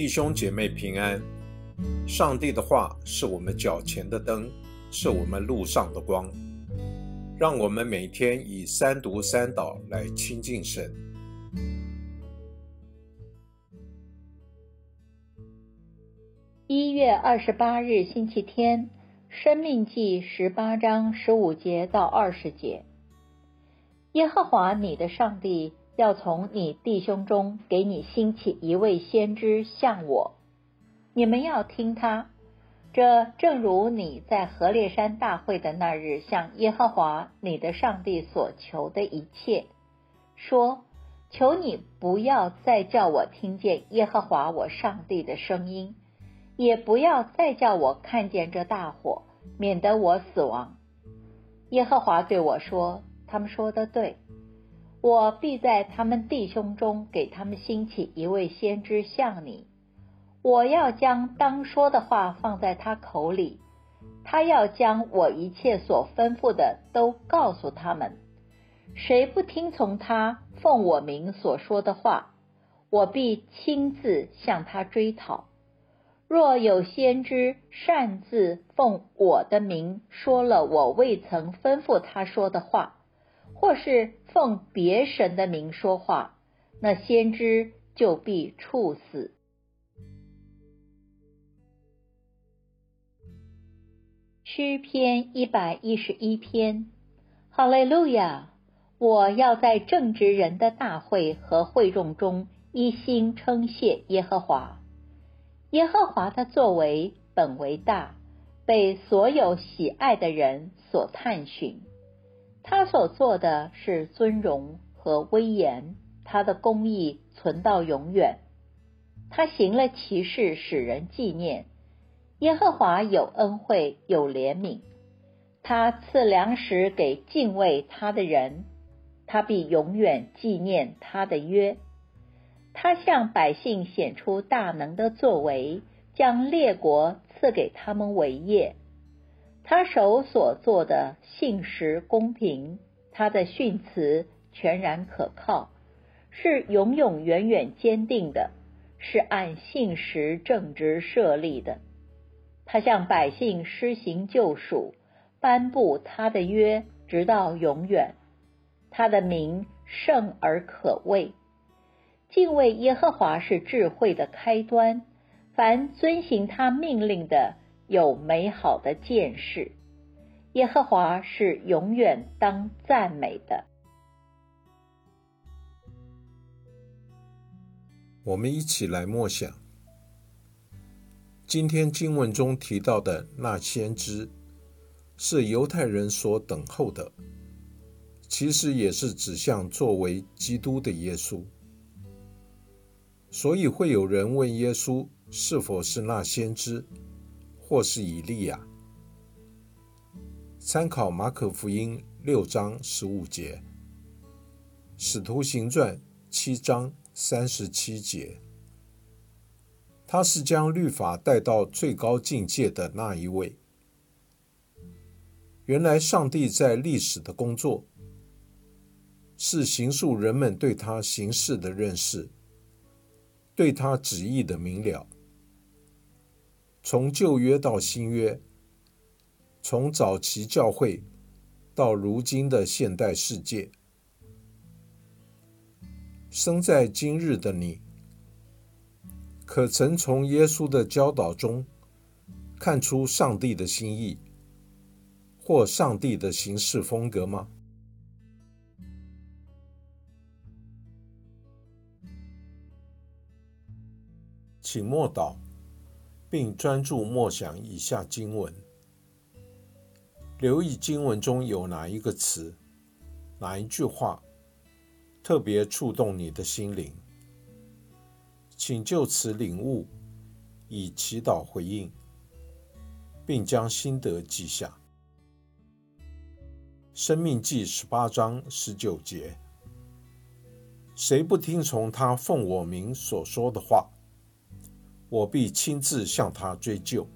弟兄姐妹平安。上帝的话是我们脚前的灯，是我们路上的光。让我们每天以三读三祷来亲近神。一月二十八日星期天，《生命记》十八章十五节到二十节。耶和华你的上帝要从你弟兄中给你兴起一位先知，像我。你们要听他。这正如你在何烈山大会的那日向耶和华你的上帝所求的一切，说：“求你不要再叫我听见耶和华我上帝的声音，也不要再叫我看见这大火，免得我死亡。”耶和华对我说：“他们说的对，我必在他们弟兄中给他们兴起一位先知像你。”我要将当说的话放在他口里，他要将我一切所吩咐的都告诉他们。谁不听从他奉我名所说的话，我必亲自向他追讨。若有先知擅自奉我的名说了我未曾吩咐他说的话，或是奉别神的名说话，那先知就必处死。诗篇一百一十一篇，哈利路亚！我要在正直人的大会和会众中一心称谢耶和华。耶和华的作为本为大，被所有喜爱的人所探寻。他所做的是尊荣和威严，他的公义存到永远。他行了奇事，使人纪念。耶和华有恩惠，有怜悯，他赐粮食给敬畏他的人，他必永远纪念他的约。他向百姓显出大能的作为，将列国赐给他们为业。他手所做的信实公平，他的训词全然可靠，是永永远远坚定的，是按信实正直设立的。他向百姓施行救赎，颁布他的约，直到永远。他的名圣而可畏。敬畏耶和华是智慧的开端。凡遵行他命令的，有美好的见识。耶和华是永远当赞美的。我们一起来默想。今天经文中提到的那先知，是犹太人所等候的，其实也是指向作为基督的耶稣。所以会有人问耶稣是否是那先知，或是以利亚。参考马可福音六章十五节，使徒行传七章三十七节。他是将律法带到最高境界的那一位。原来，上帝在历史的工作，是形塑人们对他行事的认识，对他旨意的明了。从旧约到新约，从早期教会到如今的现代世界，生在今日的你。可曾从耶稣的教导中看出上帝的心意，或上帝的行事风格吗？请默祷，并专注默想以下经文，留意经文中有哪一个词、哪一句话特别触动你的心灵。请就此领悟，以祈祷回应，并将心得记下。生命记十八章十九节：谁不听从他奉我名所说的话，我必亲自向他追究。